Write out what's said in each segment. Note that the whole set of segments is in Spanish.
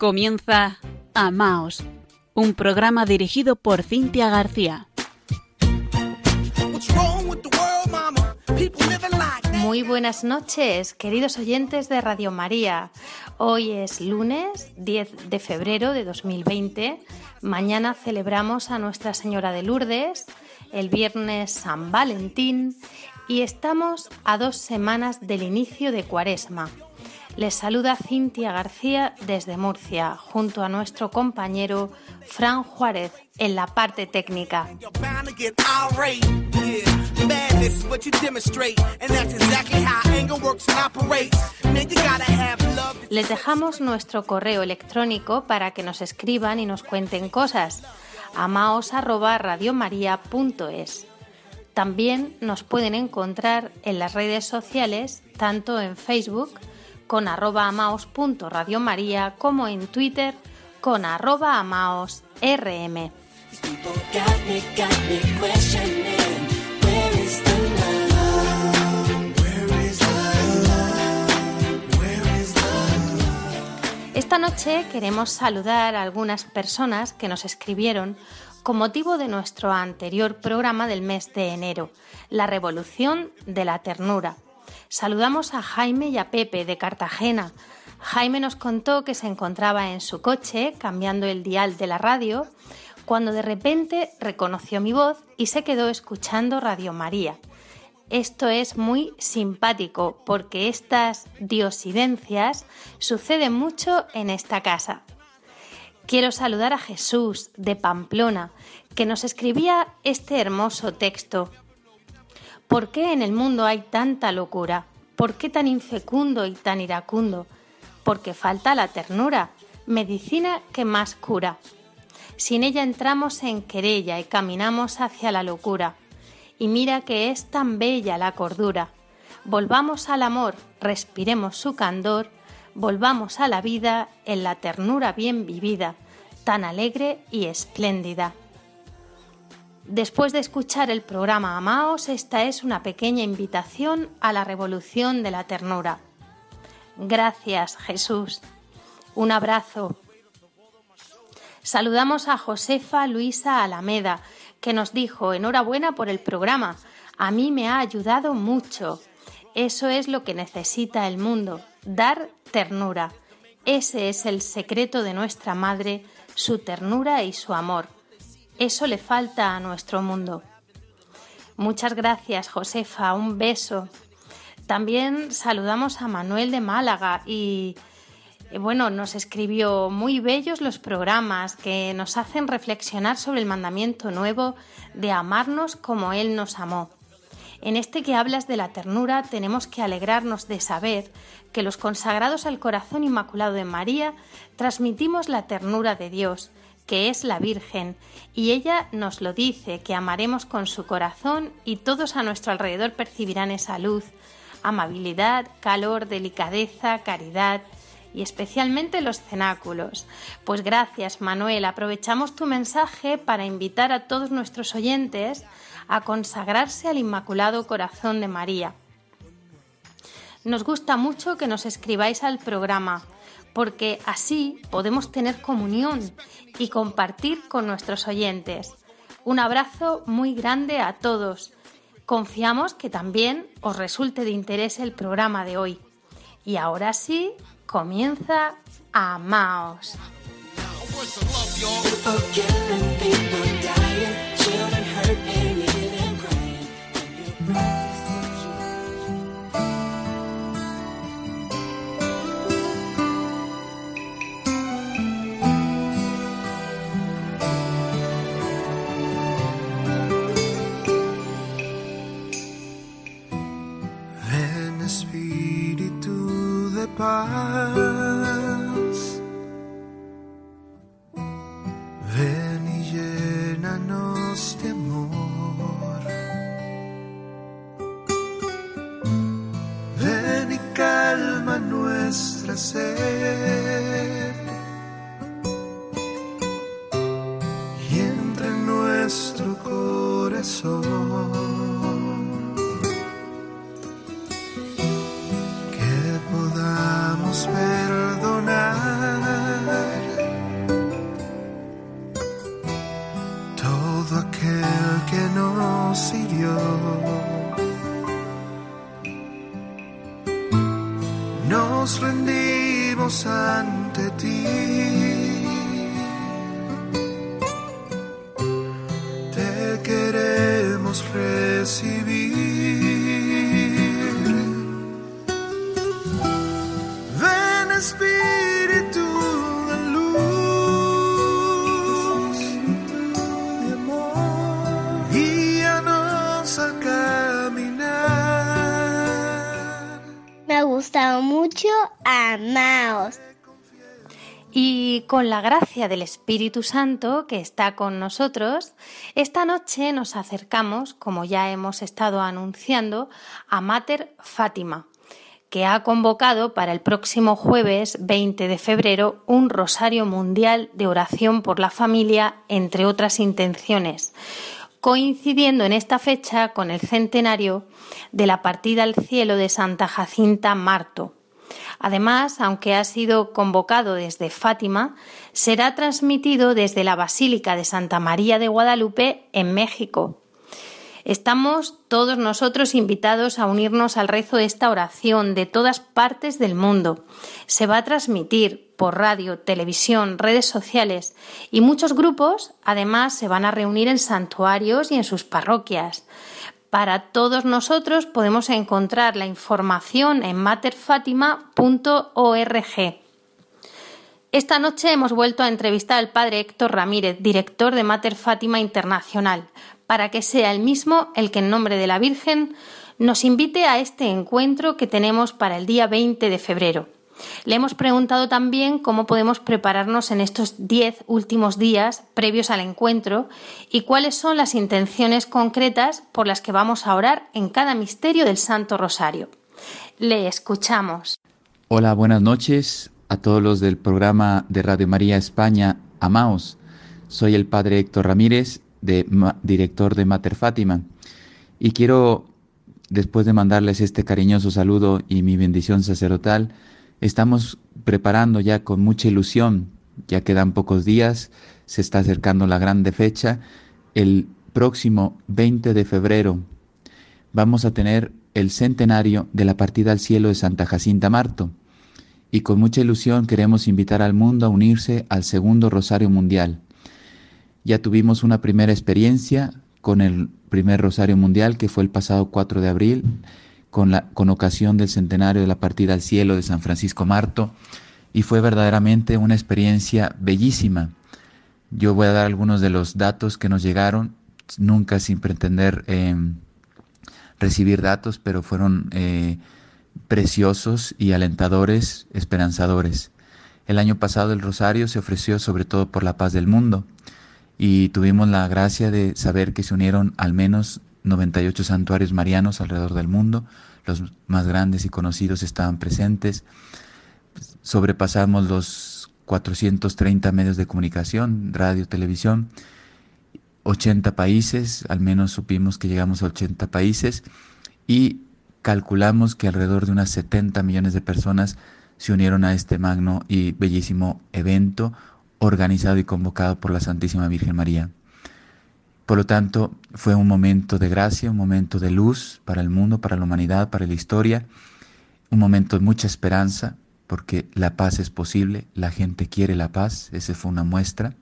Comienza Amaos, un programa dirigido por Cintia García. Muy buenas noches, queridos oyentes de Radio María. Hoy es lunes 10 de febrero de 2020. Mañana celebramos a Nuestra Señora de Lourdes, el viernes San Valentín y estamos a dos semanas del inicio de Cuaresma. Les saluda Cintia García desde Murcia, junto a nuestro compañero Fran Juárez en la parte técnica. Les dejamos nuestro correo electrónico para que nos escriban y nos cuenten cosas. amaos@radiomaria.es. También nos pueden encontrar en las redes sociales, tanto en Facebook con arroba amaos.radiomaría como en Twitter con arroba amaosrm. Esta noche queremos saludar a algunas personas que nos escribieron con motivo de nuestro anterior programa del mes de enero, La Revolución de la Ternura. Saludamos a Jaime y a Pepe de Cartagena. Jaime nos contó que se encontraba en su coche cambiando el dial de la radio cuando de repente reconoció mi voz y se quedó escuchando Radio María. Esto es muy simpático porque estas diosidencias suceden mucho en esta casa. Quiero saludar a Jesús de Pamplona, que nos escribía este hermoso texto ¿Por qué en el mundo hay tanta locura? ¿Por qué tan infecundo y tan iracundo? Porque falta la ternura, medicina que más cura. Sin ella entramos en querella y caminamos hacia la locura. Y mira que es tan bella la cordura. Volvamos al amor, respiremos su candor, volvamos a la vida en la ternura bien vivida, tan alegre y espléndida. Después de escuchar el programa Amaos, esta es una pequeña invitación a la revolución de la ternura. Gracias, Jesús. Un abrazo. Saludamos a Josefa Luisa Alameda, que nos dijo enhorabuena por el programa. A mí me ha ayudado mucho. Eso es lo que necesita el mundo, dar ternura. Ese es el secreto de nuestra Madre, su ternura y su amor. Eso le falta a nuestro mundo. Muchas gracias, Josefa. Un beso. También saludamos a Manuel de Málaga y eh, bueno, nos escribió muy bellos los programas que nos hacen reflexionar sobre el mandamiento nuevo de amarnos como Él nos amó. En este que hablas de la ternura tenemos que alegrarnos de saber que los consagrados al corazón inmaculado de María transmitimos la ternura de Dios que es la Virgen, y ella nos lo dice, que amaremos con su corazón y todos a nuestro alrededor percibirán esa luz, amabilidad, calor, delicadeza, caridad y especialmente los cenáculos. Pues gracias Manuel, aprovechamos tu mensaje para invitar a todos nuestros oyentes a consagrarse al Inmaculado Corazón de María. Nos gusta mucho que nos escribáis al programa porque así podemos tener comunión y compartir con nuestros oyentes. Un abrazo muy grande a todos. Confiamos que también os resulte de interés el programa de hoy. Y ahora sí, comienza Amaos. Ven y llénanos de amor. Ven y calma nuestra sed. Y entra en nuestro corazón. Con la gracia del Espíritu Santo que está con nosotros, esta noche nos acercamos, como ya hemos estado anunciando, a Mater Fátima, que ha convocado para el próximo jueves 20 de febrero un Rosario Mundial de Oración por la Familia, entre otras intenciones, coincidiendo en esta fecha con el centenario de la partida al cielo de Santa Jacinta Marto. Además, aunque ha sido convocado desde Fátima, será transmitido desde la Basílica de Santa María de Guadalupe en México. Estamos todos nosotros invitados a unirnos al rezo de esta oración de todas partes del mundo. Se va a transmitir por radio, televisión, redes sociales y muchos grupos además se van a reunir en santuarios y en sus parroquias. Para todos nosotros podemos encontrar la información en materfatima.org. Esta noche hemos vuelto a entrevistar al padre Héctor Ramírez, director de Mater Fátima Internacional, para que sea el mismo el que en nombre de la Virgen nos invite a este encuentro que tenemos para el día 20 de febrero. Le hemos preguntado también cómo podemos prepararnos en estos diez últimos días previos al encuentro y cuáles son las intenciones concretas por las que vamos a orar en cada misterio del Santo Rosario. Le escuchamos. Hola, buenas noches a todos los del programa de Radio María España, Amaos. Soy el padre Héctor Ramírez, director de Mater Fátima, y quiero, después de mandarles este cariñoso saludo y mi bendición sacerdotal, Estamos preparando ya con mucha ilusión, ya quedan pocos días, se está acercando la grande fecha. El próximo 20 de febrero vamos a tener el centenario de la partida al cielo de Santa Jacinta Marto. Y con mucha ilusión queremos invitar al mundo a unirse al segundo Rosario Mundial. Ya tuvimos una primera experiencia con el primer Rosario Mundial que fue el pasado 4 de abril con, la, con ocasión del centenario de la partida al cielo de San Francisco Marto y fue verdaderamente una experiencia bellísima. Yo voy a dar algunos de los datos que nos llegaron, nunca sin pretender eh, recibir datos, pero fueron eh, preciosos y alentadores, esperanzadores. El año pasado el Rosario se ofreció sobre todo por la paz del mundo y tuvimos la gracia de saber que se unieron al menos 98 santuarios marianos alrededor del mundo, los más grandes y conocidos estaban presentes, sobrepasamos los 430 medios de comunicación, radio, televisión, 80 países, al menos supimos que llegamos a 80 países y calculamos que alrededor de unas 70 millones de personas se unieron a este magno y bellísimo evento organizado y convocado por la Santísima Virgen María. Por lo tanto, fue un momento de gracia, un momento de luz para el mundo, para la humanidad, para la historia, un momento de mucha esperanza, porque la paz es posible, la gente quiere la paz, esa fue una muestra.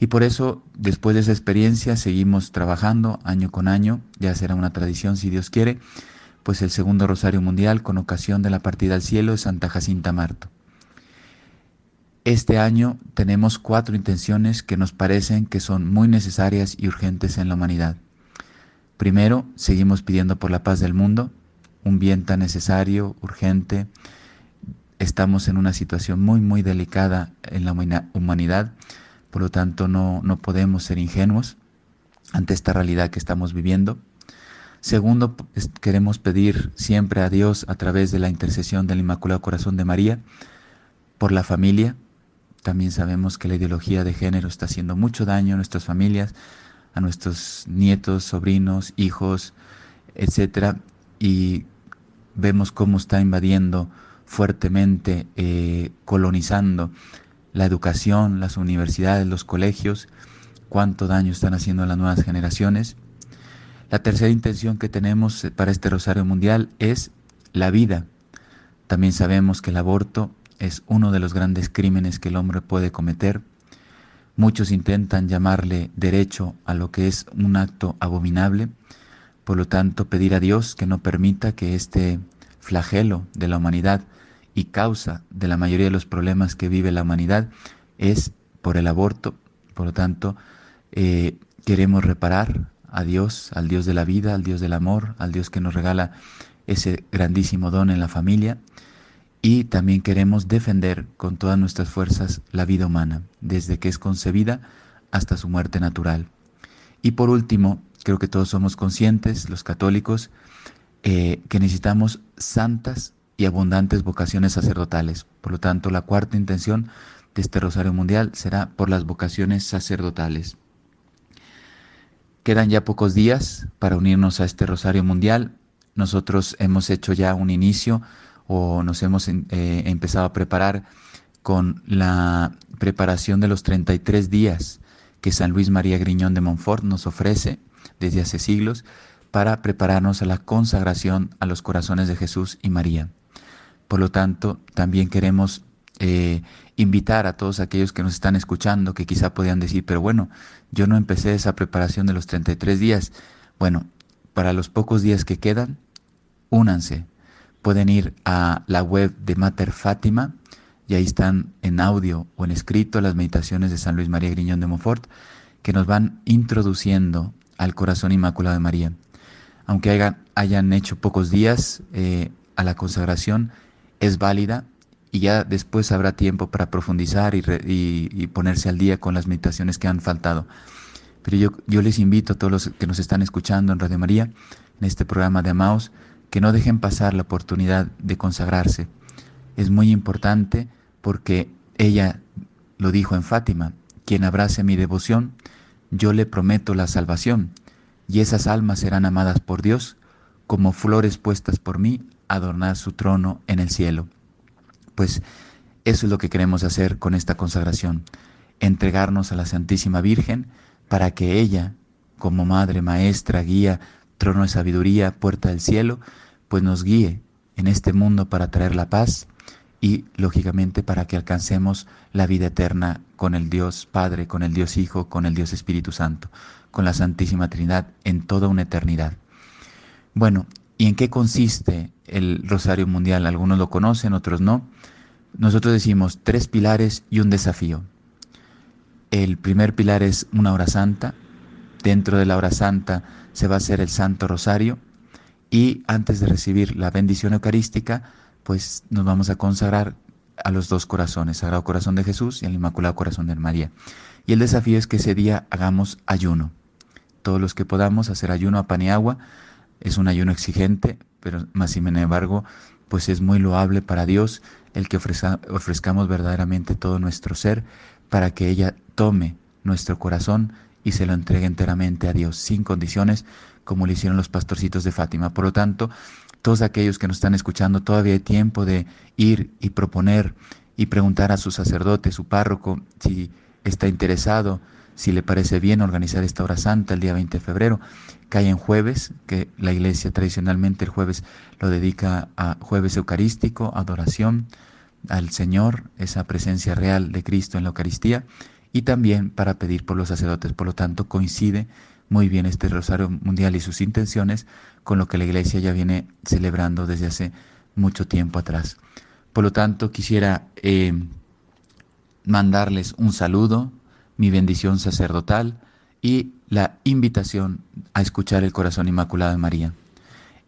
Y por eso, después de esa experiencia, seguimos trabajando año con año, ya será una tradición si Dios quiere, pues el segundo Rosario Mundial con ocasión de la partida al cielo de Santa Jacinta Marto. Este año tenemos cuatro intenciones que nos parecen que son muy necesarias y urgentes en la humanidad. Primero, seguimos pidiendo por la paz del mundo, un bien tan necesario, urgente. Estamos en una situación muy, muy delicada en la humanidad, por lo tanto no, no podemos ser ingenuos ante esta realidad que estamos viviendo. Segundo, queremos pedir siempre a Dios a través de la intercesión del Inmaculado Corazón de María por la familia, también sabemos que la ideología de género está haciendo mucho daño a nuestras familias, a nuestros nietos, sobrinos, hijos, etcétera, y vemos cómo está invadiendo fuertemente, eh, colonizando la educación, las universidades, los colegios, cuánto daño están haciendo a las nuevas generaciones. La tercera intención que tenemos para este Rosario Mundial es la vida. También sabemos que el aborto es uno de los grandes crímenes que el hombre puede cometer. Muchos intentan llamarle derecho a lo que es un acto abominable, por lo tanto pedir a Dios que no permita que este flagelo de la humanidad y causa de la mayoría de los problemas que vive la humanidad es por el aborto. Por lo tanto, eh, queremos reparar a Dios, al Dios de la vida, al Dios del amor, al Dios que nos regala ese grandísimo don en la familia. Y también queremos defender con todas nuestras fuerzas la vida humana, desde que es concebida hasta su muerte natural. Y por último, creo que todos somos conscientes, los católicos, eh, que necesitamos santas y abundantes vocaciones sacerdotales. Por lo tanto, la cuarta intención de este Rosario Mundial será por las vocaciones sacerdotales. Quedan ya pocos días para unirnos a este Rosario Mundial. Nosotros hemos hecho ya un inicio o nos hemos eh, empezado a preparar con la preparación de los 33 días que San Luis María Griñón de Montfort nos ofrece desde hace siglos para prepararnos a la consagración a los corazones de Jesús y María. Por lo tanto, también queremos eh, invitar a todos aquellos que nos están escuchando, que quizá podían decir, pero bueno, yo no empecé esa preparación de los 33 días. Bueno, para los pocos días que quedan, únanse. Pueden ir a la web de Mater Fátima y ahí están en audio o en escrito las meditaciones de San Luis María Griñón de Montfort que nos van introduciendo al corazón inmaculado de María. Aunque hayan, hecho pocos días eh, a la consagración, es válida y ya después habrá tiempo para profundizar y, ponerse al día con las meditaciones que han faltado. Pero yo, yo les invito a todos los que nos están escuchando en Radio María, en este programa de Amaos, que no dejen pasar la oportunidad de consagrarse. Es muy importante porque ella lo dijo en Fátima, quien abrace mi devoción, yo le prometo la salvación, y esas almas serán amadas por Dios como flores puestas por mí adornar su trono en el cielo. Pues eso es lo que queremos hacer con esta consagración, entregarnos a la Santísima Virgen para que ella, como Madre, Maestra, Guía, Trono de Sabiduría, Puerta del Cielo, pues nos guíe en este mundo para traer la paz y, lógicamente, para que alcancemos la vida eterna con el Dios Padre, con el Dios Hijo, con el Dios Espíritu Santo, con la Santísima Trinidad en toda una eternidad. Bueno, ¿y en qué consiste el Rosario Mundial? Algunos lo conocen, otros no. Nosotros decimos tres pilares y un desafío. El primer pilar es una hora santa. Dentro de la hora santa se va a hacer el Santo Rosario y antes de recibir la bendición eucarística, pues nos vamos a consagrar a los dos corazones, Sagrado Corazón de Jesús y el Inmaculado Corazón de María. Y el desafío es que ese día hagamos ayuno. Todos los que podamos hacer ayuno a pan y agua, es un ayuno exigente, pero más sin embargo, pues es muy loable para Dios el que ofrezcamos verdaderamente todo nuestro ser para que ella tome nuestro corazón y se lo entregue enteramente a Dios, sin condiciones, como lo hicieron los pastorcitos de Fátima. Por lo tanto, todos aquellos que nos están escuchando, todavía hay tiempo de ir y proponer y preguntar a su sacerdote, su párroco, si está interesado, si le parece bien organizar esta hora santa el día 20 de febrero. Cae en jueves, que la iglesia tradicionalmente el jueves lo dedica a jueves eucarístico, adoración al Señor, esa presencia real de Cristo en la Eucaristía, y también para pedir por los sacerdotes. Por lo tanto, coincide muy bien este Rosario Mundial y sus intenciones con lo que la iglesia ya viene celebrando desde hace mucho tiempo atrás. Por lo tanto, quisiera eh, mandarles un saludo, mi bendición sacerdotal y la invitación a escuchar el corazón inmaculado de María.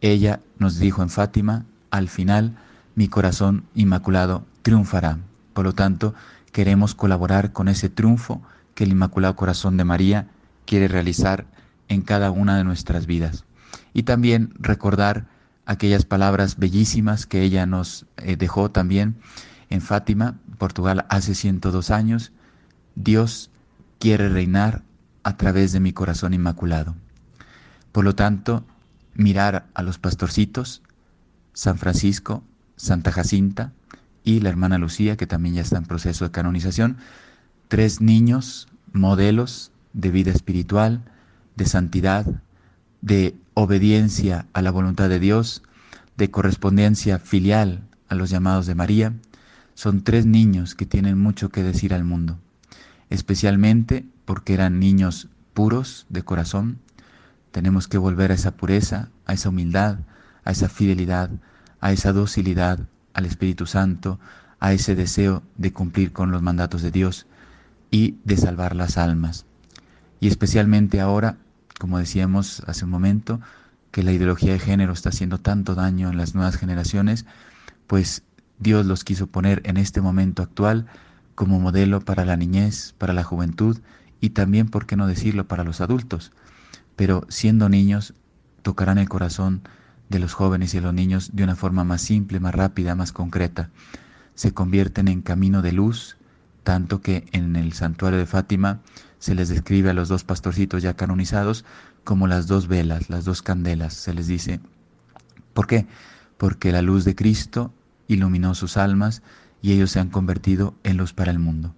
Ella nos dijo en Fátima, al final, mi corazón inmaculado triunfará. Por lo tanto, queremos colaborar con ese triunfo que el Inmaculado Corazón de María quiere realizar en cada una de nuestras vidas. Y también recordar aquellas palabras bellísimas que ella nos eh, dejó también en Fátima, Portugal, hace 102 años. Dios quiere reinar a través de mi corazón inmaculado. Por lo tanto, mirar a los pastorcitos, San Francisco, Santa Jacinta y la hermana Lucía, que también ya está en proceso de canonización, tres niños, modelos de vida espiritual, de santidad, de obediencia a la voluntad de Dios, de correspondencia filial a los llamados de María, son tres niños que tienen mucho que decir al mundo, especialmente porque eran niños puros de corazón. Tenemos que volver a esa pureza, a esa humildad, a esa fidelidad, a esa docilidad al Espíritu Santo, a ese deseo de cumplir con los mandatos de Dios y de salvar las almas. Y especialmente ahora, como decíamos hace un momento, que la ideología de género está haciendo tanto daño en las nuevas generaciones, pues Dios los quiso poner en este momento actual como modelo para la niñez, para la juventud y también, por qué no decirlo, para los adultos. Pero siendo niños, tocarán el corazón de los jóvenes y de los niños de una forma más simple, más rápida, más concreta. Se convierten en camino de luz, tanto que en el santuario de Fátima se les describe a los dos pastorcitos ya canonizados como las dos velas, las dos candelas, se les dice. ¿Por qué? Porque la luz de Cristo iluminó sus almas y ellos se han convertido en luz para el mundo.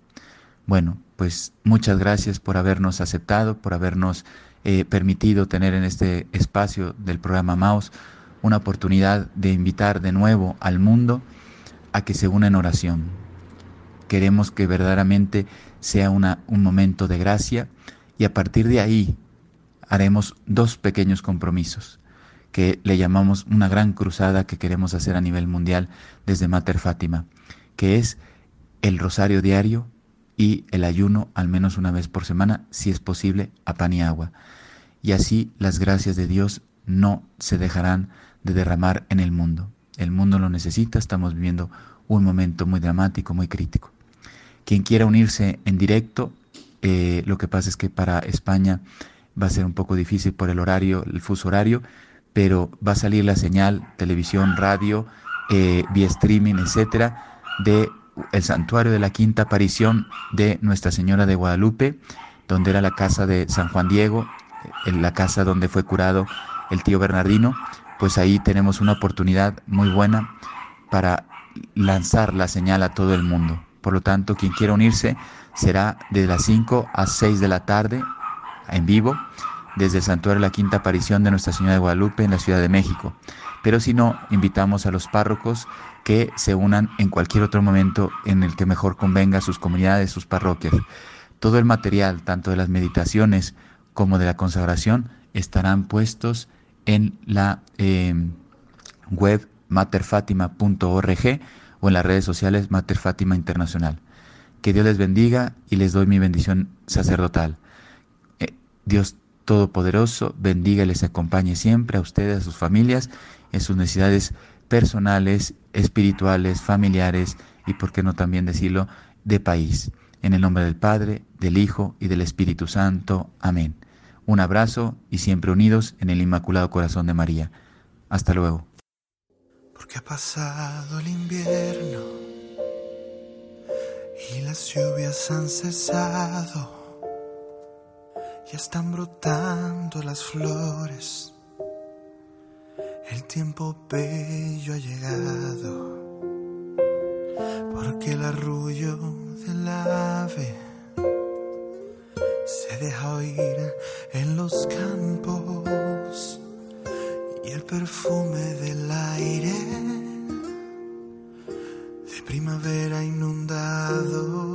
Bueno, pues muchas gracias por habernos aceptado, por habernos eh, permitido tener en este espacio del programa Maus una oportunidad de invitar de nuevo al mundo a que se una en oración. Queremos que verdaderamente sea una, un momento de gracia y a partir de ahí haremos dos pequeños compromisos que le llamamos una gran cruzada que queremos hacer a nivel mundial desde Mater Fátima, que es el rosario diario y el ayuno al menos una vez por semana, si es posible, a pan y agua. Y así las gracias de Dios no se dejarán de derramar en el mundo. El mundo lo necesita, estamos viviendo un momento muy dramático, muy crítico. Quien quiera unirse en directo, eh, lo que pasa es que para España va a ser un poco difícil por el horario, el fuso horario, pero va a salir la señal, televisión, radio, eh, vía streaming, etcétera, de el santuario de la quinta aparición de Nuestra Señora de Guadalupe, donde era la casa de San Juan Diego, en la casa donde fue curado el tío Bernardino, pues ahí tenemos una oportunidad muy buena para lanzar la señal a todo el mundo. Por lo tanto, quien quiera unirse será de las 5 a 6 de la tarde en vivo desde el santuario La Quinta Aparición de Nuestra Señora de Guadalupe en la Ciudad de México. Pero si no, invitamos a los párrocos que se unan en cualquier otro momento en el que mejor convenga a sus comunidades, sus parroquias. Todo el material, tanto de las meditaciones como de la consagración, estarán puestos en la eh, web materfatima.org o en las redes sociales Mater Internacional. Que Dios les bendiga y les doy mi bendición sacerdotal. Eh, Dios Todopoderoso bendiga y les acompañe siempre a ustedes, a sus familias, en sus necesidades personales, espirituales, familiares y, por qué no también decirlo, de país. En el nombre del Padre, del Hijo y del Espíritu Santo. Amén. Un abrazo y siempre unidos en el Inmaculado Corazón de María. Hasta luego. Porque ha pasado el invierno y las lluvias han cesado. Ya están brotando las flores. El tiempo bello ha llegado. Porque el arrullo del ave deja oír en los campos y el perfume del aire de primavera inundado.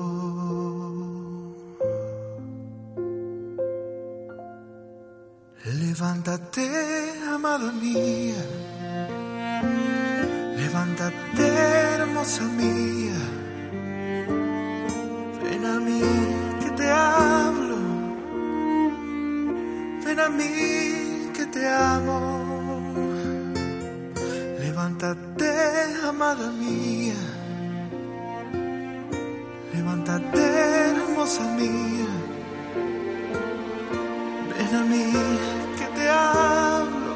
Levántate, amada mía. Levántate, hermosa mía. A mí que te amo. Levántate, amada mía. Levántate, hermosa mía. Ven a mí que te hablo.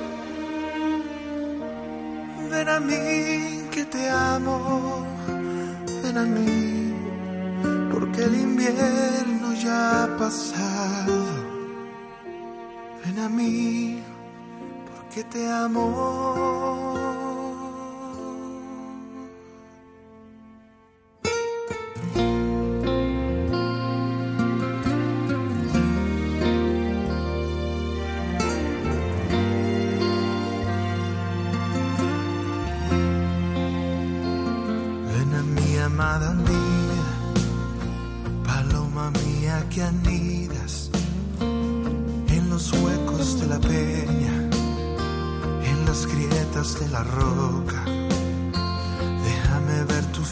Ven a mí que te amo. Ven a mí te amo.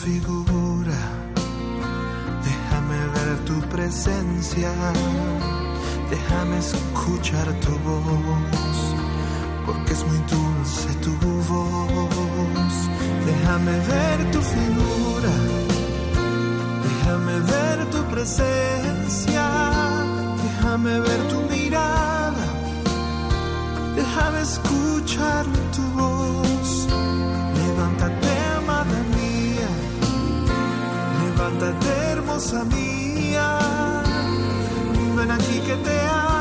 Figura, déjame ver tu presencia, déjame escuchar tu voz, porque es muy dulce tu voz. Déjame ver tu figura, déjame ver tu presencia, déjame ver tu mirada, déjame escuchar tu voz. Levántate, hermosa mía, ven aquí que te amo,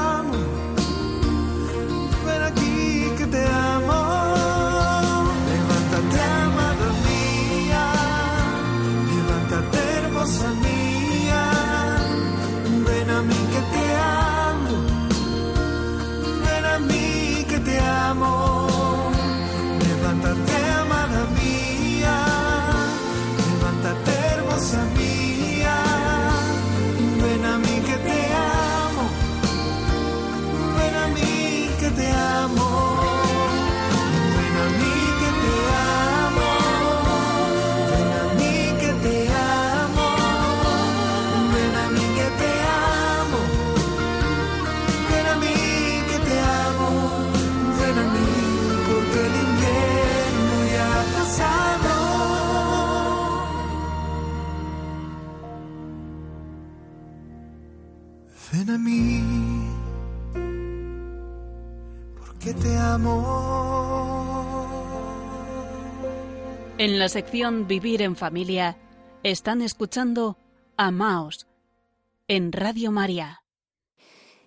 En la sección Vivir en Familia están escuchando Amaos en Radio María.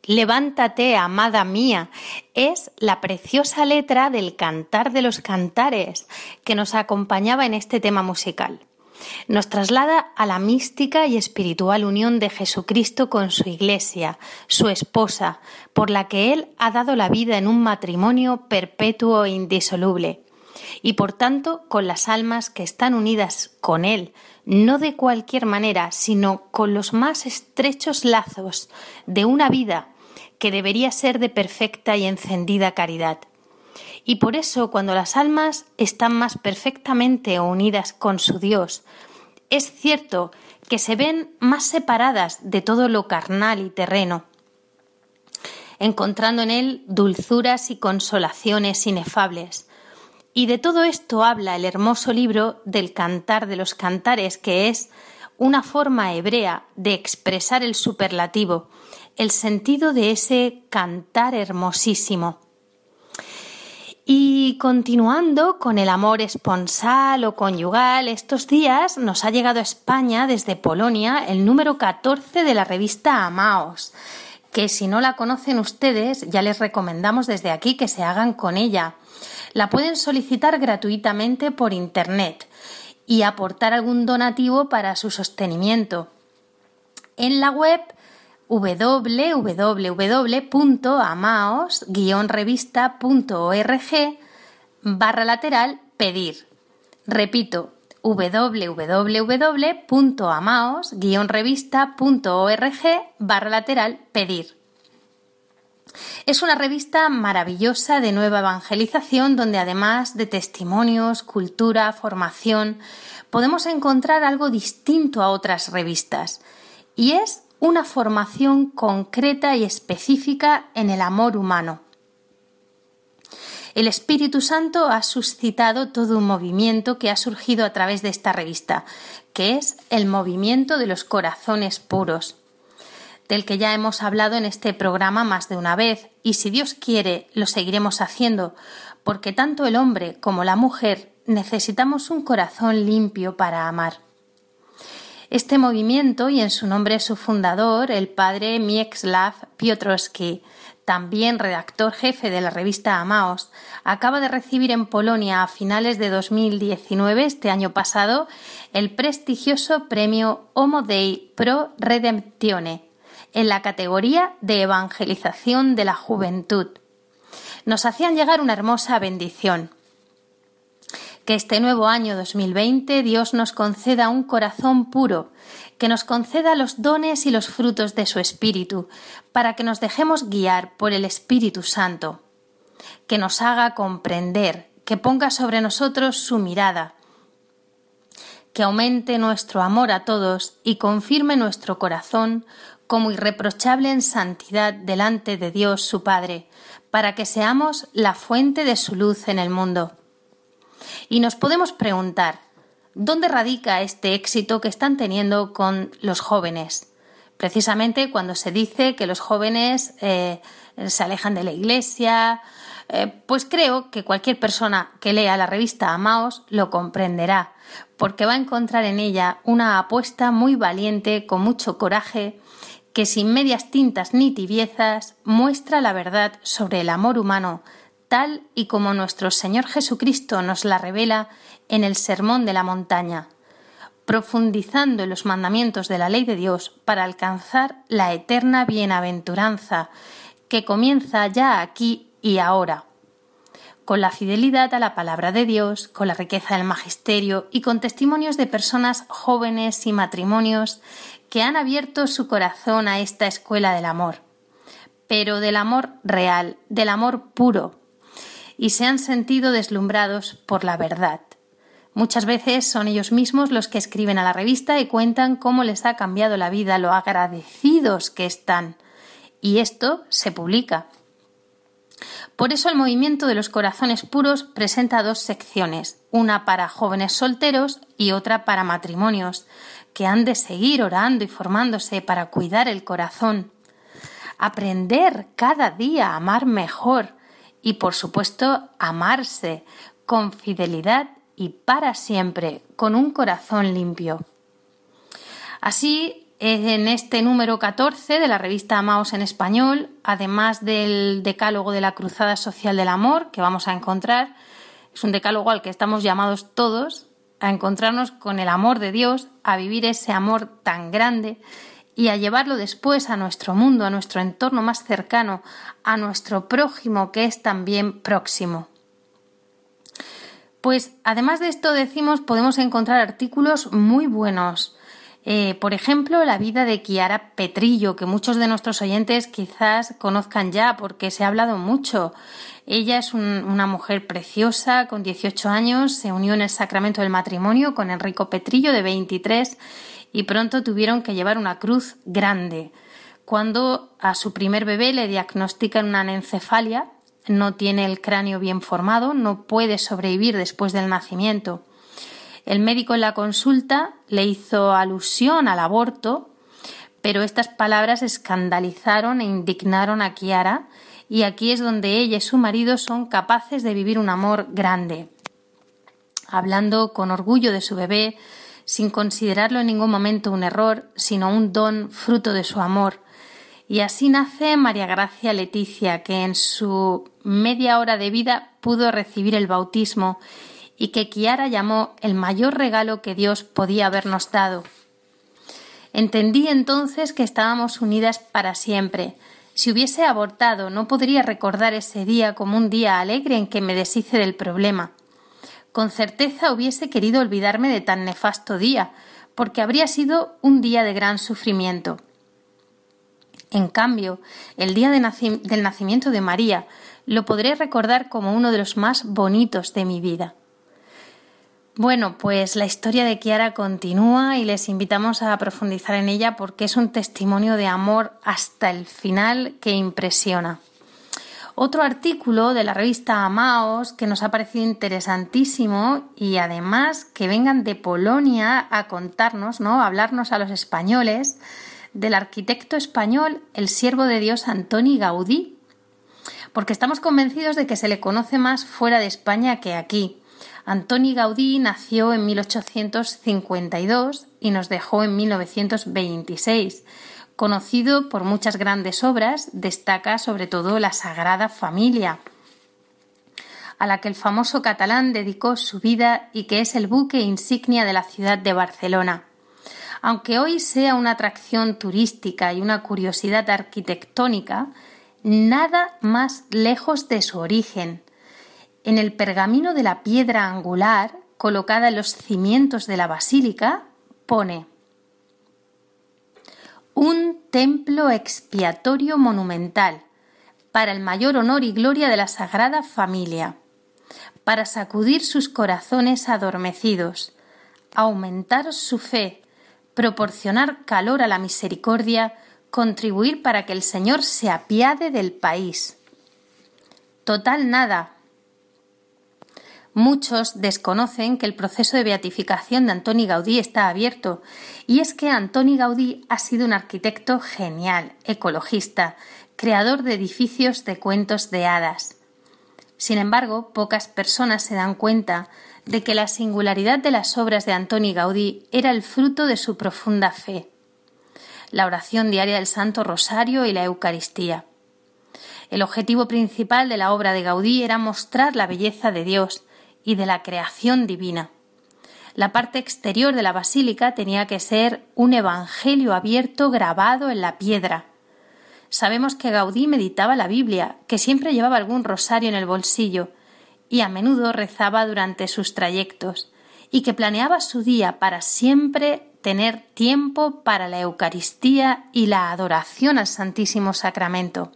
Levántate, amada mía, es la preciosa letra del Cantar de los Cantares que nos acompañaba en este tema musical. Nos traslada a la mística y espiritual unión de Jesucristo con su Iglesia, su esposa, por la que Él ha dado la vida en un matrimonio perpetuo e indisoluble, y por tanto con las almas que están unidas con Él, no de cualquier manera, sino con los más estrechos lazos de una vida que debería ser de perfecta y encendida caridad. Y por eso, cuando las almas están más perfectamente unidas con su Dios, es cierto que se ven más separadas de todo lo carnal y terreno, encontrando en él dulzuras y consolaciones inefables. Y de todo esto habla el hermoso libro del Cantar de los Cantares, que es una forma hebrea de expresar el superlativo, el sentido de ese cantar hermosísimo. Y continuando con el amor esponsal o conyugal, estos días nos ha llegado a España desde Polonia el número 14 de la revista Amaos, que si no la conocen ustedes ya les recomendamos desde aquí que se hagan con ella. La pueden solicitar gratuitamente por Internet y aportar algún donativo para su sostenimiento. En la web www.amaos-revista.org barra lateral pedir. Repito, www.amaos-revista.org barra lateral pedir. Es una revista maravillosa de nueva evangelización donde además de testimonios, cultura, formación, podemos encontrar algo distinto a otras revistas y es una formación concreta y específica en el amor humano. El Espíritu Santo ha suscitado todo un movimiento que ha surgido a través de esta revista, que es el movimiento de los corazones puros, del que ya hemos hablado en este programa más de una vez, y si Dios quiere lo seguiremos haciendo, porque tanto el hombre como la mujer necesitamos un corazón limpio para amar. Este movimiento y en su nombre su fundador, el padre Mieczysław Piotrowski, también redactor jefe de la revista Amaos, acaba de recibir en Polonia a finales de 2019, este año pasado, el prestigioso premio Homo Dei Pro Redemptione en la categoría de evangelización de la juventud. Nos hacían llegar una hermosa bendición Que este nuevo año 2020 Dios nos conceda un corazón puro, que nos conceda los dones y los frutos de su Espíritu, para que nos dejemos guiar por el Espíritu Santo, que nos haga comprender, que ponga sobre nosotros su mirada, que aumente nuestro amor a todos y confirme nuestro corazón como irreprochable en santidad delante de Dios su Padre, para que seamos la fuente de su luz en el mundo. Y nos podemos preguntar, ¿dónde radica este éxito que están teniendo con los jóvenes? Precisamente cuando se dice que los jóvenes eh, se alejan de la iglesia, eh, pues creo que cualquier persona que lea la revista Amaos lo comprenderá, porque va a encontrar en ella una apuesta muy valiente, con mucho coraje, que sin medias tintas ni tibiezas muestra la verdad sobre el amor humano, tal y como nuestro Señor Jesucristo nos la revela en el Sermón de la Montaña, profundizando en los mandamientos de la ley de Dios para alcanzar la eterna bienaventuranza, que comienza ya aquí y ahora. Con la fidelidad a la palabra de Dios, con la riqueza del magisterio y con testimonios de personas jóvenes y matrimonios que han abierto su corazón a esta escuela del amor, pero del amor real, del amor puro, y se han sentido deslumbrados por la verdad. Muchas veces son ellos mismos los que escriben a la revista y cuentan cómo les ha cambiado la vida, lo agradecidos que están. Y esto se publica. Por eso el movimiento de los corazones puros presenta dos secciones, una para jóvenes solteros y otra para matrimonios, que han de seguir orando y formándose para cuidar el corazón, aprender cada día a amar mejor y, por supuesto, amarse con fidelidad y para siempre, con un corazón limpio. Así, en este número 14 de la revista Amaos en español, además del decálogo de la Cruzada Social del Amor que vamos a encontrar, es un decálogo al que estamos llamados todos, a encontrarnos con el amor de Dios, a vivir ese amor tan grande y a llevarlo después a nuestro mundo, a nuestro entorno más cercano, a nuestro prójimo que es también próximo. Pues además de esto decimos podemos encontrar artículos muy buenos. Eh, por ejemplo, la vida de Kiara Petrillo, que muchos de nuestros oyentes quizás conozcan ya porque se ha hablado mucho. Ella es una mujer preciosa, con 18 años, se unió en el sacramento del matrimonio con Enrico Petrillo, de 23, y pronto tuvieron que llevar una cruz grande. Cuando a su primer bebé le diagnostican una anencefalia, no tiene el cráneo bien formado, no puede sobrevivir después del nacimiento. El médico en la consulta le hizo alusión al aborto, pero estas palabras escandalizaron e indignaron a Kiara, y aquí es donde ella y su marido son capaces de vivir un amor grande. Hablando con orgullo de su bebé, sin considerarlo en ningún momento un error, sino un don fruto de su amor. Y así nace María Gracia Leticia, que en su media hora de vida pudo recibir el bautismo y que Kiara llamó el mayor regalo que Dios podía habernos dado. Entendí entonces que estábamos unidas para siempre, si hubiese abortado, no podría recordar ese día como un día alegre en que me deshice del problema. Con certeza hubiese querido olvidarme de tan nefasto día, porque habría sido un día de gran sufrimiento. En cambio, el día del nacimiento de María lo podré recordar como uno de los más bonitos de mi vida. Bueno, pues la historia de Kiara continúa y les invitamos a profundizar en ella porque es un testimonio de amor hasta el final que impresiona. Otro artículo de la revista Amaos que nos ha parecido interesantísimo y además que vengan de Polonia a contarnos, ¿no? a hablarnos a los españoles del arquitecto español, el siervo de Dios Antoni Gaudí, porque estamos convencidos de que se le conoce más fuera de España que aquí. Antoni Gaudí nació en 1852 y nos dejó en 1926. Conocido por muchas grandes obras, destaca sobre todo la Sagrada Familia, a la que el famoso catalán dedicó su vida y que es el buque insignia de la ciudad de Barcelona. Aunque hoy sea una atracción turística y una curiosidad arquitectónica, nada más lejos de su origen, en el pergamino de la piedra angular colocada en los cimientos de la basílica, pone un templo expiatorio monumental para el mayor honor y gloria de la Sagrada Familia, para sacudir sus corazones adormecidos, aumentar su fe, proporcionar calor a la misericordia, contribuir para que el Señor se apiade del país. Total nada. Muchos desconocen que el proceso de beatificación de Antoni Gaudí está abierto, y es que Antoni Gaudí ha sido un arquitecto genial, ecologista, creador de edificios de cuentos de hadas. Sin embargo, pocas personas se dan cuenta de que la singularidad de las obras de Antoni Gaudí era el fruto de su profunda fe. La oración diaria del Santo Rosario y la Eucaristía. El objetivo principal de la obra de Gaudí era mostrar la belleza de Dios y de la creación divina. La parte exterior de la basílica tenía que ser un evangelio abierto grabado en la piedra. Sabemos que Gaudí meditaba la Biblia, que siempre llevaba algún rosario en el bolsillo y a menudo rezaba durante sus trayectos, y que planeaba su día para siempre tener tiempo para la Eucaristía y la adoración al Santísimo Sacramento.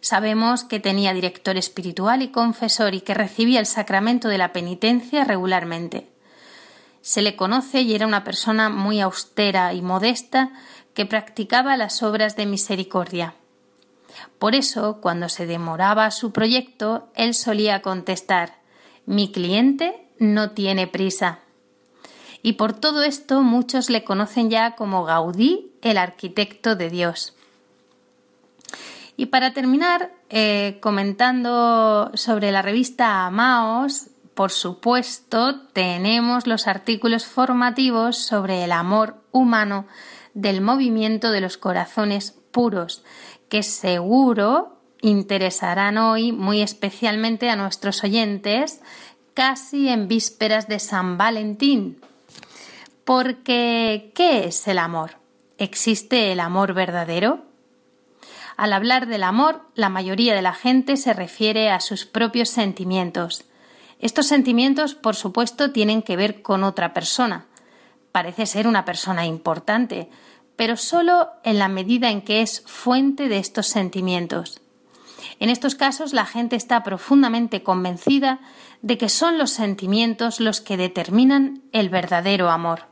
Sabemos que tenía director espiritual y confesor y que recibía el sacramento de la penitencia regularmente. Se le conoce y era una persona muy austera y modesta que practicaba las obras de misericordia. Por eso, cuando se demoraba su proyecto, él solía contestar Mi cliente no tiene prisa. Y por todo esto muchos le conocen ya como Gaudí, el arquitecto de Dios. Y para terminar, eh, comentando sobre la revista Amaos, por supuesto, tenemos los artículos formativos sobre el amor humano del movimiento de los corazones puros, que seguro interesarán hoy muy especialmente a nuestros oyentes casi en vísperas de San Valentín. Porque, ¿qué es el amor? ¿Existe el amor verdadero? Al hablar del amor, la mayoría de la gente se refiere a sus propios sentimientos. Estos sentimientos, por supuesto, tienen que ver con otra persona. Parece ser una persona importante, pero solo en la medida en que es fuente de estos sentimientos. En estos casos la gente está profundamente convencida de que son los sentimientos los que determinan el verdadero amor.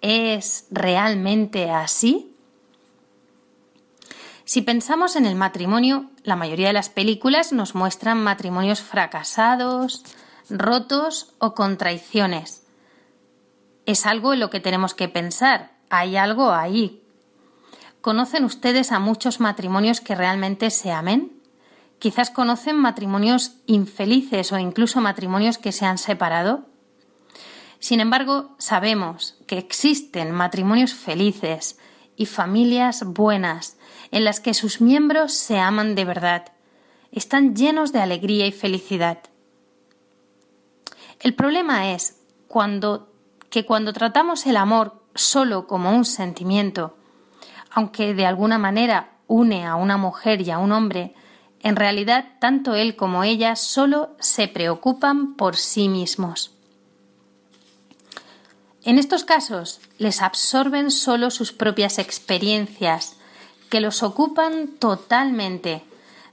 ¿Es realmente así? Si pensamos en el matrimonio, la mayoría de las películas nos muestran matrimonios fracasados, rotos o con traiciones. Es algo en lo que tenemos que pensar, hay algo ahí. ¿Conocen ustedes a muchos matrimonios que realmente se amen? Quizás conocen matrimonios infelices o incluso matrimonios que se han separado. Sin embargo, sabemos que existen matrimonios felices y familias buenas en las que sus miembros se aman de verdad, están llenos de alegría y felicidad. El problema es cuando, que cuando tratamos el amor solo como un sentimiento, aunque de alguna manera une a una mujer y a un hombre, en realidad tanto él como ella solo se preocupan por sí mismos. En estos casos les absorben solo sus propias experiencias, que los ocupan totalmente,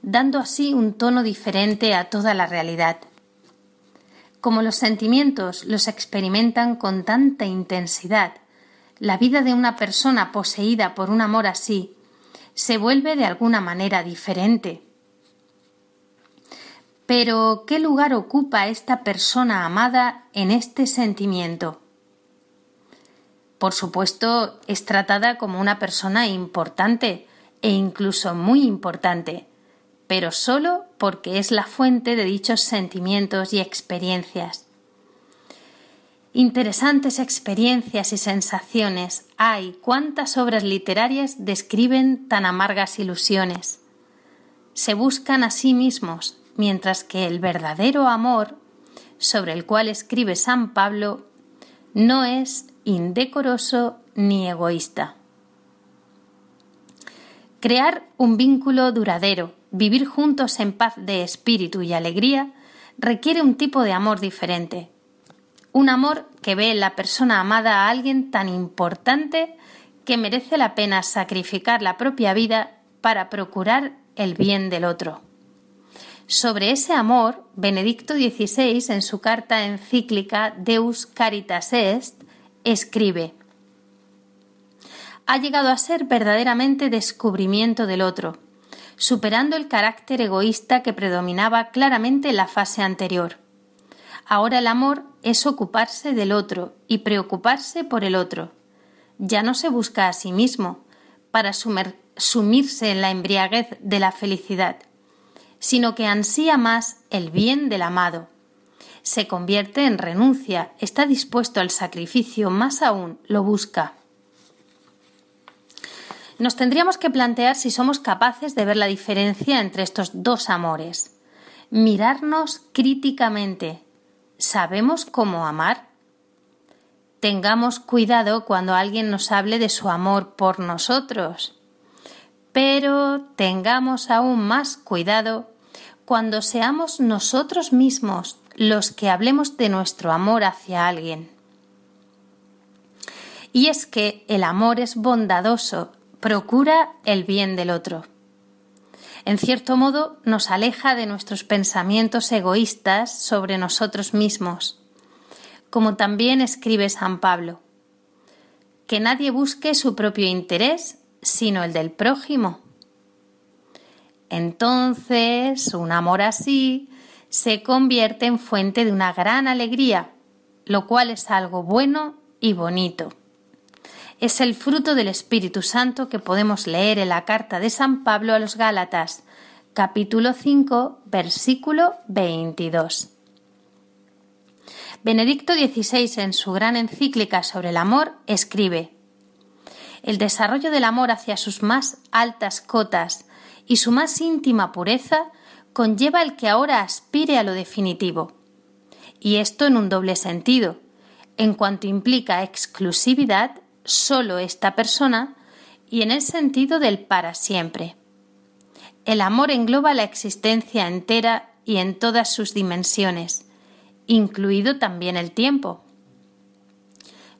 dando así un tono diferente a toda la realidad. Como los sentimientos los experimentan con tanta intensidad, la vida de una persona poseída por un amor así se vuelve de alguna manera diferente. Pero, ¿qué lugar ocupa esta persona amada en este sentimiento? Por supuesto, es tratada como una persona importante e incluso muy importante, pero solo porque es la fuente de dichos sentimientos y experiencias. Interesantes experiencias y sensaciones hay, cuántas obras literarias describen tan amargas ilusiones. Se buscan a sí mismos, mientras que el verdadero amor, sobre el cual escribe San Pablo, no es indecoroso ni egoísta. Crear un vínculo duradero, vivir juntos en paz de espíritu y alegría, requiere un tipo de amor diferente. Un amor que ve en la persona amada a alguien tan importante que merece la pena sacrificar la propia vida para procurar el bien del otro. Sobre ese amor, Benedicto XVI, en su carta encíclica Deus Caritas Est, escribe Ha llegado a ser verdaderamente descubrimiento del otro, superando el carácter egoísta que predominaba claramente en la fase anterior. Ahora el amor es ocuparse del otro y preocuparse por el otro. Ya no se busca a sí mismo para sumirse en la embriaguez de la felicidad, sino que ansía más el bien del amado. Se convierte en renuncia, está dispuesto al sacrificio, más aún lo busca nos tendríamos que plantear si somos capaces de ver la diferencia entre estos dos amores. Mirarnos críticamente. ¿Sabemos cómo amar? Tengamos cuidado cuando alguien nos hable de su amor por nosotros. Pero tengamos aún más cuidado cuando seamos nosotros mismos los que hablemos de nuestro amor hacia alguien. Y es que el amor es bondadoso procura el bien del otro. En cierto modo, nos aleja de nuestros pensamientos egoístas sobre nosotros mismos, como también escribe San Pablo, que nadie busque su propio interés, sino el del prójimo. Entonces, un amor así se convierte en fuente de una gran alegría, lo cual es algo bueno y bonito es el fruto del Espíritu Santo que podemos leer en la carta de San Pablo a los Gálatas, capítulo 5, versículo 22. Benedicto XVI, en su gran encíclica sobre el amor, escribe El desarrollo del amor hacia sus más altas cotas y su más íntima pureza conlleva el que ahora aspire a lo definitivo. Y esto en un doble sentido, en cuanto implica exclusividad solo esta persona y en el sentido del para siempre. El amor engloba la existencia entera y en todas sus dimensiones, incluido también el tiempo.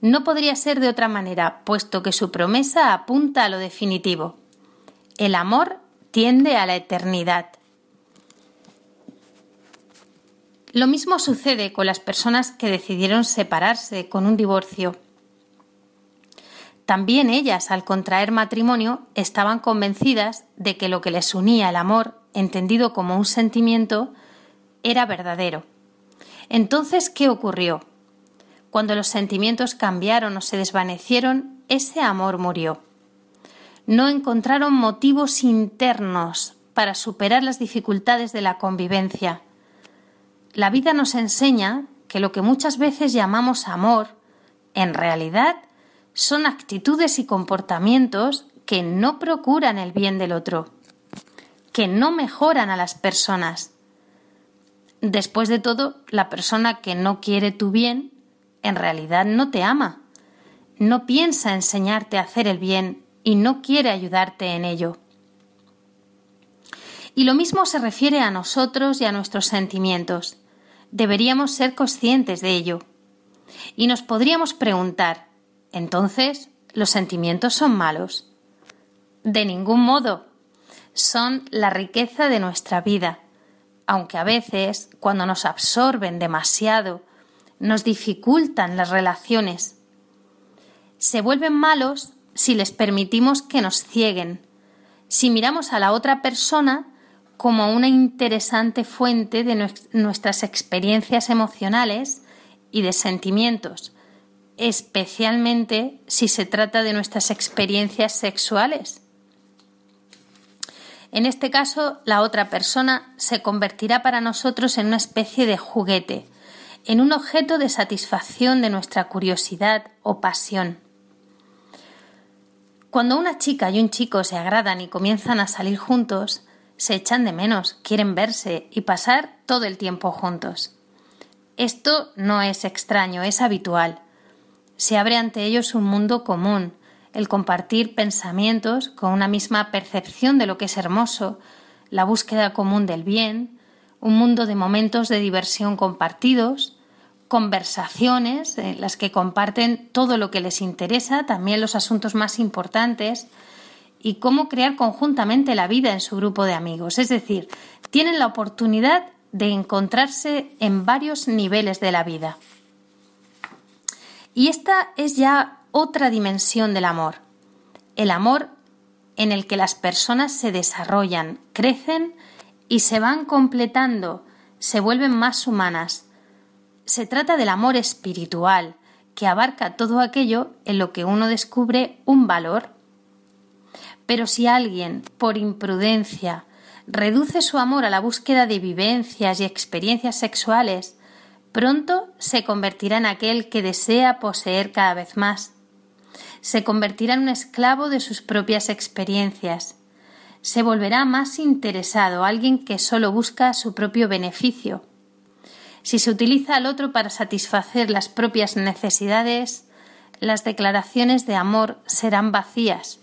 No podría ser de otra manera, puesto que su promesa apunta a lo definitivo. El amor tiende a la eternidad. Lo mismo sucede con las personas que decidieron separarse con un divorcio también ellas, al contraer matrimonio, estaban convencidas de que lo que les unía el amor, entendido como un sentimiento, era verdadero. Entonces, ¿qué ocurrió? Cuando los sentimientos cambiaron o se desvanecieron, ese amor murió. No encontraron motivos internos para superar las dificultades de la convivencia. La vida nos enseña que lo que muchas veces llamamos amor, en realidad son actitudes y comportamientos que no procuran el bien del otro, que no mejoran a las personas. Después de todo, la persona que no quiere tu bien, en realidad no te ama, no piensa enseñarte a hacer el bien y no quiere ayudarte en ello. Y lo mismo se refiere a nosotros y a nuestros sentimientos. Deberíamos ser conscientes de ello. Y nos podríamos preguntar, entonces, ¿los sentimientos son malos? De ningún modo. Son la riqueza de nuestra vida, aunque a veces, cuando nos absorben demasiado, nos dificultan las relaciones. Se vuelven malos si les permitimos que nos cieguen, si miramos a la otra persona como una interesante fuente de nuestras experiencias emocionales y de sentimientos, especialmente si se trata de nuestras experiencias sexuales. En este caso, la otra persona se convertirá para nosotros en una especie de juguete, en un objeto de satisfacción de nuestra curiosidad o pasión. Cuando una chica y un chico se agradan y comienzan a salir juntos, se echan de menos, quieren verse y pasar todo el tiempo juntos. Esto no es extraño, es habitual se abre ante ellos un mundo común, el compartir pensamientos con una misma percepción de lo que es hermoso, la búsqueda común del bien, un mundo de momentos de diversión compartidos, conversaciones en las que comparten todo lo que les interesa, también los asuntos más importantes, y cómo crear conjuntamente la vida en su grupo de amigos. Es decir, tienen la oportunidad de encontrarse en varios niveles de la vida. Y esta es ya otra dimensión del amor. El amor en el que las personas se desarrollan, crecen y se van completando, se vuelven más humanas. Se trata del amor espiritual, que abarca todo aquello en lo que uno descubre un valor. Pero si alguien, por imprudencia, reduce su amor a la búsqueda de vivencias y experiencias sexuales, pronto se convertirá en aquel que desea poseer cada vez más. Se convertirá en un esclavo de sus propias experiencias. Se volverá más interesado, alguien que solo busca su propio beneficio. Si se utiliza al otro para satisfacer las propias necesidades, las declaraciones de amor serán vacías.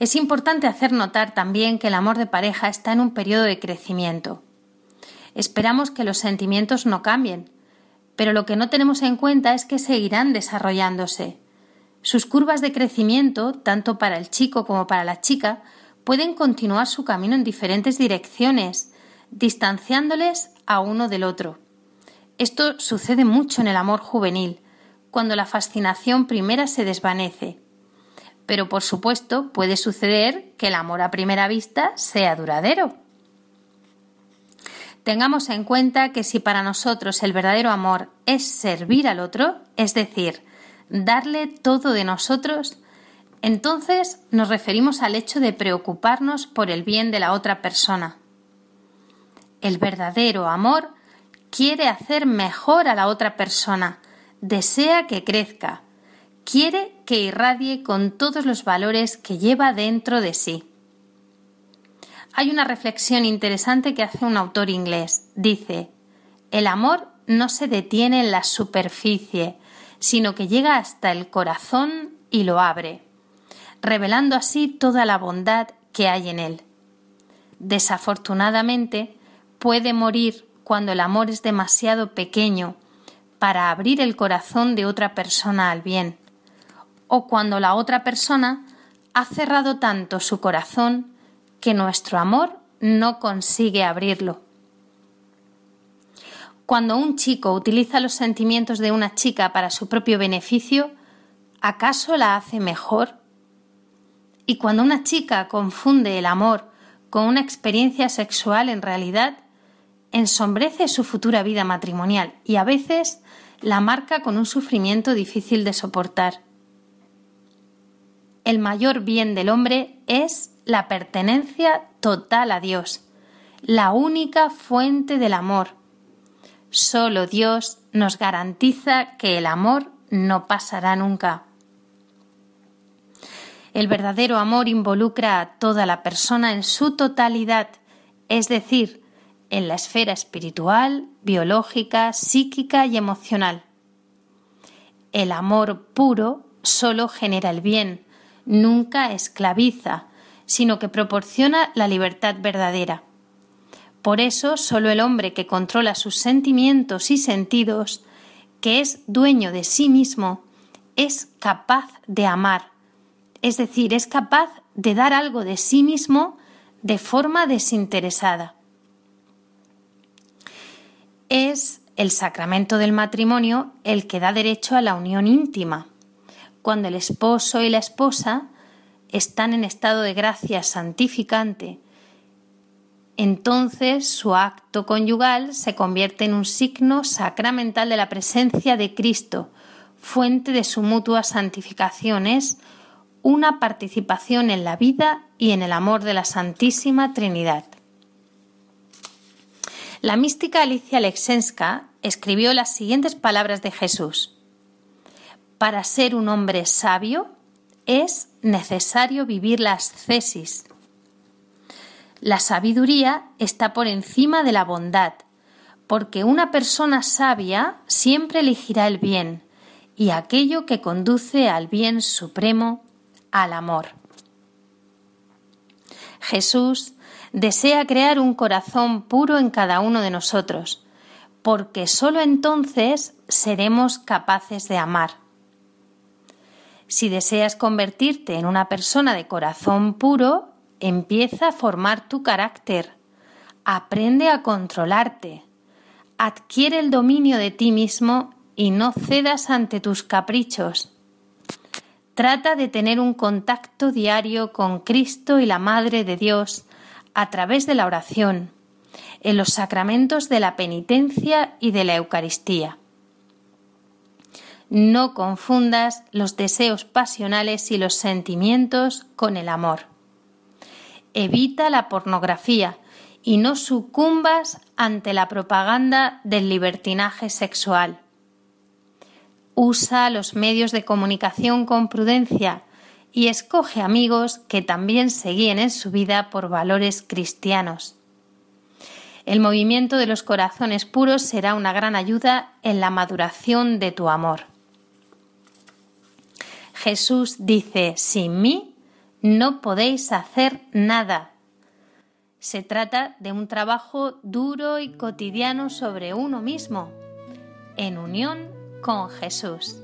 Es importante hacer notar también que el amor de pareja está en un periodo de crecimiento. Esperamos que los sentimientos no cambien, pero lo que no tenemos en cuenta es que seguirán desarrollándose. Sus curvas de crecimiento, tanto para el chico como para la chica, pueden continuar su camino en diferentes direcciones, distanciándoles a uno del otro. Esto sucede mucho en el amor juvenil, cuando la fascinación primera se desvanece pero por supuesto puede suceder que el amor a primera vista sea duradero. Tengamos en cuenta que si para nosotros el verdadero amor es servir al otro, es decir, darle todo de nosotros, entonces nos referimos al hecho de preocuparnos por el bien de la otra persona. El verdadero amor quiere hacer mejor a la otra persona, desea que crezca, quiere que irradie con todos los valores que lleva dentro de sí. Hay una reflexión interesante que hace un autor inglés. Dice, el amor no se detiene en la superficie, sino que llega hasta el corazón y lo abre, revelando así toda la bondad que hay en él. Desafortunadamente, puede morir cuando el amor es demasiado pequeño para abrir el corazón de otra persona al bien o cuando la otra persona ha cerrado tanto su corazón que nuestro amor no consigue abrirlo. Cuando un chico utiliza los sentimientos de una chica para su propio beneficio, ¿acaso la hace mejor? Y cuando una chica confunde el amor con una experiencia sexual en realidad, ensombrece su futura vida matrimonial y a veces la marca con un sufrimiento difícil de soportar el mayor bien del hombre es la pertenencia total a Dios, la única fuente del amor. Solo Dios nos garantiza que el amor no pasará nunca. El verdadero amor involucra a toda la persona en su totalidad, es decir, en la esfera espiritual, biológica, psíquica y emocional. El amor puro solo genera el bien, nunca esclaviza, sino que proporciona la libertad verdadera. Por eso, solo el hombre que controla sus sentimientos y sentidos, que es dueño de sí mismo, es capaz de amar, es decir, es capaz de dar algo de sí mismo de forma desinteresada. Es el sacramento del matrimonio el que da derecho a la unión íntima, cuando el esposo y la esposa están en estado de gracia santificante, entonces su acto conyugal se convierte en un signo sacramental de la presencia de Cristo, fuente de su mutua santificación, es una participación en la vida y en el amor de la Santísima Trinidad. La mística Alicia Alexenska escribió las siguientes palabras de Jesús para ser un hombre sabio es necesario vivir la ascesis. La sabiduría está por encima de la bondad, porque una persona sabia siempre elegirá el bien y aquello que conduce al bien supremo, al amor. Jesús desea crear un corazón puro en cada uno de nosotros, porque sólo entonces seremos capaces de amar. Si deseas convertirte en una persona de corazón puro, empieza a formar tu carácter, aprende a controlarte, adquiere el dominio de ti mismo y no cedas ante tus caprichos. Trata de tener un contacto diario con Cristo y la Madre de Dios a través de la oración, en los sacramentos de la penitencia y de la Eucaristía. No confundas los deseos pasionales y los sentimientos con el amor. Evita la pornografía y no sucumbas ante la propaganda del libertinaje sexual. Usa los medios de comunicación con prudencia y escoge amigos que también se guíen en su vida por valores cristianos. El movimiento de los corazones puros será una gran ayuda en la maduración de tu amor. Jesús dice, sin mí no podéis hacer nada. Se trata de un trabajo duro y cotidiano sobre uno mismo, en unión con Jesús.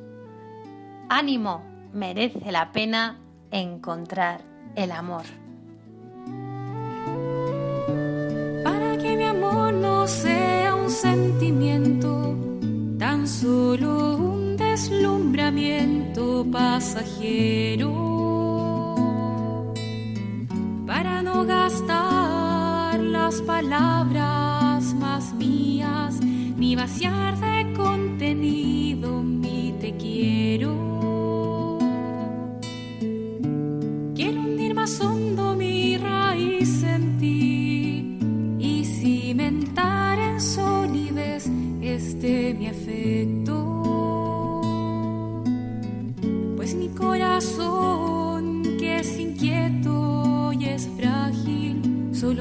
Ánimo, merece la pena encontrar el amor. Para que mi amor no sea un sentimiento, tan solo pasajero. Para no gastar las palabras más mías, ni vaciar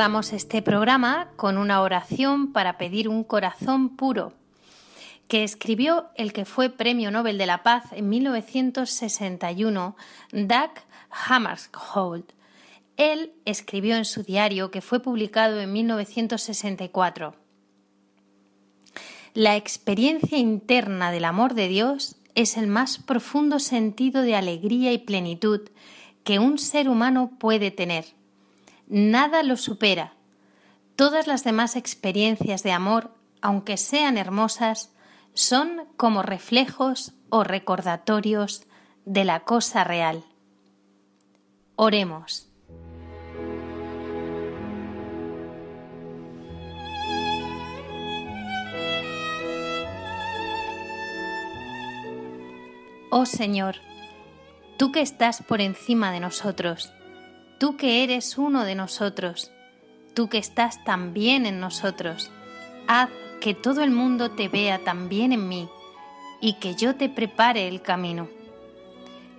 Cerramos este programa con una oración para pedir un corazón puro que escribió el que fue Premio Nobel de la Paz en 1961, Doug Hammarskjöld. Él escribió en su diario, que fue publicado en 1964, La experiencia interna del amor de Dios es el más profundo sentido de alegría y plenitud que un ser humano puede tener. Nada lo supera. Todas las demás experiencias de amor, aunque sean hermosas, son como reflejos o recordatorios de la cosa real. Oremos. Oh Señor, tú que estás por encima de nosotros, tú que eres uno de nosotros, tú que estás también en nosotros, haz que todo el mundo te vea también en mí y que yo te prepare el camino.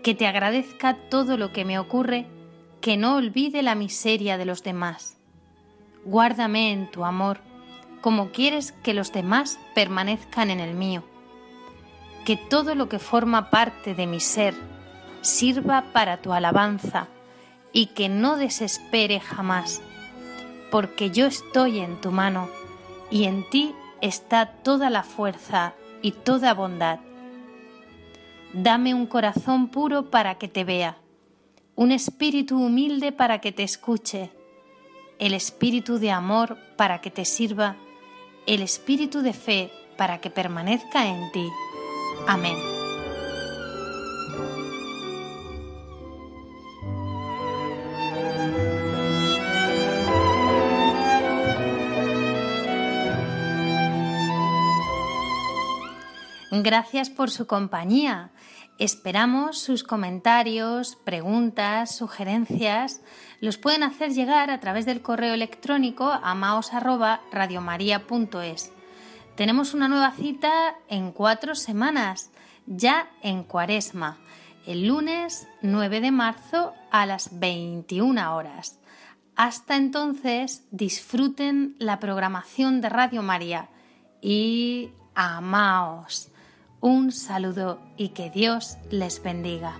Que te agradezca todo lo que me ocurre, que no olvide la miseria de los demás. Guárdame en tu amor, como quieres que los demás permanezcan en el mío. Que todo lo que forma parte de mi ser sirva para tu alabanza y que no desespere jamás, porque yo estoy en tu mano y en ti está toda la fuerza y toda bondad. Dame un corazón puro para que te vea, un espíritu humilde para que te escuche, el espíritu de amor para que te sirva, el espíritu de fe para que permanezca en ti. Amén. Gracias por su compañía. Esperamos sus comentarios, preguntas, sugerencias. Los pueden hacer llegar a través del correo electrónico a maos@radiomaria.es. Tenemos una nueva cita en cuatro semanas, ya en Cuaresma, el lunes 9 de marzo a las 21 horas. Hasta entonces, disfruten la programación de Radio María y amaos. Un saludo y que Dios les bendiga.